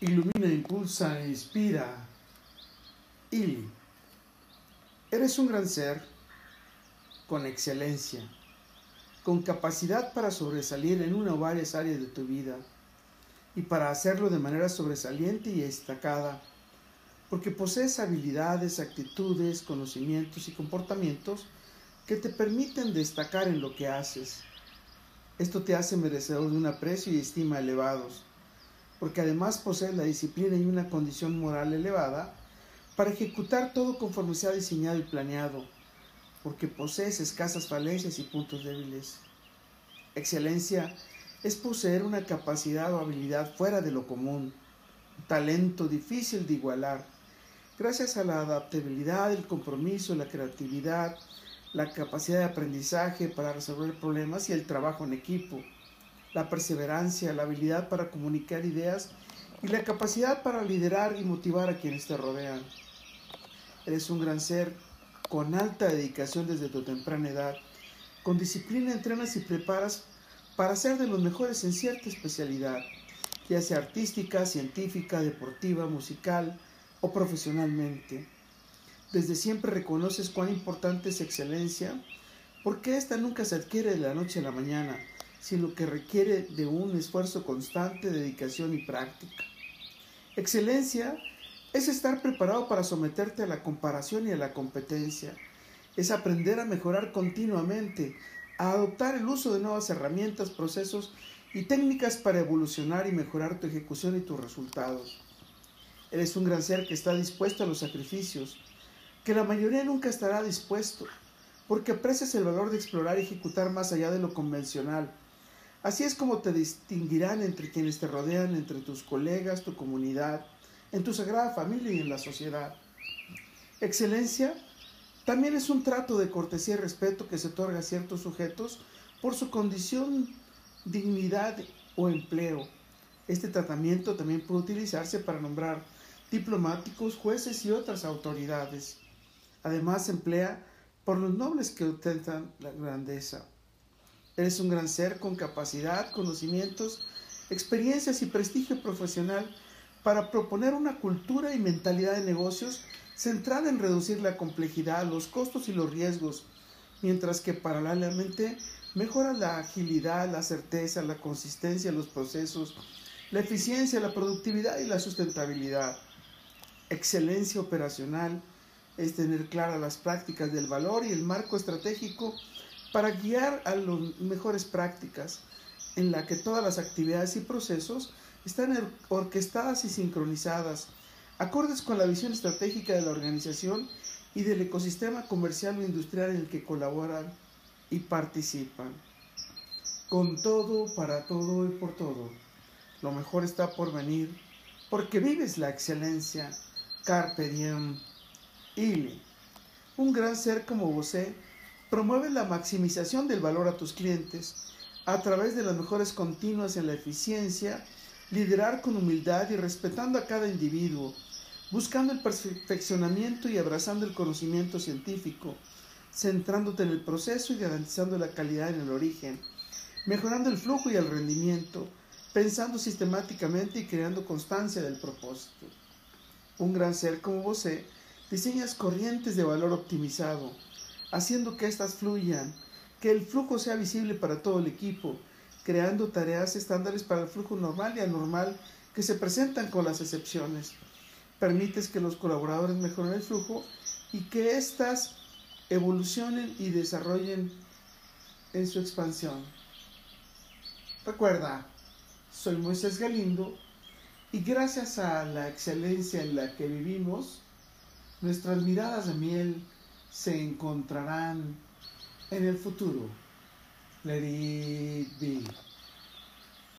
ilumina, impulsa, inspira. Ili. Eres un gran ser con excelencia, con capacidad para sobresalir en una o varias áreas de tu vida y para hacerlo de manera sobresaliente y destacada, porque posees habilidades, actitudes, conocimientos y comportamientos que te permiten destacar en lo que haces. Esto te hace merecedor de un aprecio y estima elevados porque además posee la disciplina y una condición moral elevada para ejecutar todo conforme se ha diseñado y planeado, porque posees escasas falencias y puntos débiles. Excelencia es poseer una capacidad o habilidad fuera de lo común, un talento difícil de igualar, gracias a la adaptabilidad, el compromiso, la creatividad, la capacidad de aprendizaje para resolver problemas y el trabajo en equipo la perseverancia, la habilidad para comunicar ideas y la capacidad para liderar y motivar a quienes te rodean. Eres un gran ser con alta dedicación desde tu temprana edad. Con disciplina entrenas y preparas para ser de los mejores en cierta especialidad, ya sea artística, científica, deportiva, musical o profesionalmente. Desde siempre reconoces cuán importante es excelencia, porque esta nunca se adquiere de la noche a la mañana, sino que requiere de un esfuerzo constante, dedicación y práctica. Excelencia es estar preparado para someterte a la comparación y a la competencia. Es aprender a mejorar continuamente, a adoptar el uso de nuevas herramientas, procesos y técnicas para evolucionar y mejorar tu ejecución y tus resultados. Eres un gran ser que está dispuesto a los sacrificios, que la mayoría nunca estará dispuesto, porque aprecias el valor de explorar y ejecutar más allá de lo convencional, Así es como te distinguirán entre quienes te rodean, entre tus colegas, tu comunidad, en tu sagrada familia y en la sociedad. Excelencia también es un trato de cortesía y respeto que se otorga a ciertos sujetos por su condición, dignidad o empleo. Este tratamiento también puede utilizarse para nombrar diplomáticos, jueces y otras autoridades. Además, se emplea por los nobles que ostentan la grandeza. Eres un gran ser con capacidad, conocimientos, experiencias y prestigio profesional para proponer una cultura y mentalidad de negocios centrada en reducir la complejidad, los costos y los riesgos, mientras que paralelamente mejora la agilidad, la certeza, la consistencia los procesos, la eficiencia, la productividad y la sustentabilidad. Excelencia operacional es tener claras las prácticas del valor y el marco estratégico para guiar a las mejores prácticas en la que todas las actividades y procesos están orquestadas y sincronizadas, acordes con la visión estratégica de la organización y del ecosistema comercial o industrial en el que colaboran y participan. Con todo, para todo y por todo. Lo mejor está por venir, porque vives la excelencia. Carpe diem. Ili. Un gran ser como vos Promueve la maximización del valor a tus clientes a través de las mejores continuas en la eficiencia, liderar con humildad y respetando a cada individuo, buscando el perfeccionamiento y abrazando el conocimiento científico, centrándote en el proceso y garantizando la calidad en el origen, mejorando el flujo y el rendimiento, pensando sistemáticamente y creando constancia del propósito. Un gran ser como vos diseñas corrientes de valor optimizado, haciendo que éstas fluyan, que el flujo sea visible para todo el equipo, creando tareas estándares para el flujo normal y anormal que se presentan con las excepciones. Permites que los colaboradores mejoren el flujo y que éstas evolucionen y desarrollen en su expansión. Recuerda, soy Moisés Galindo y gracias a la excelencia en la que vivimos, nuestras miradas de miel se encontrarán en el futuro. Let it be.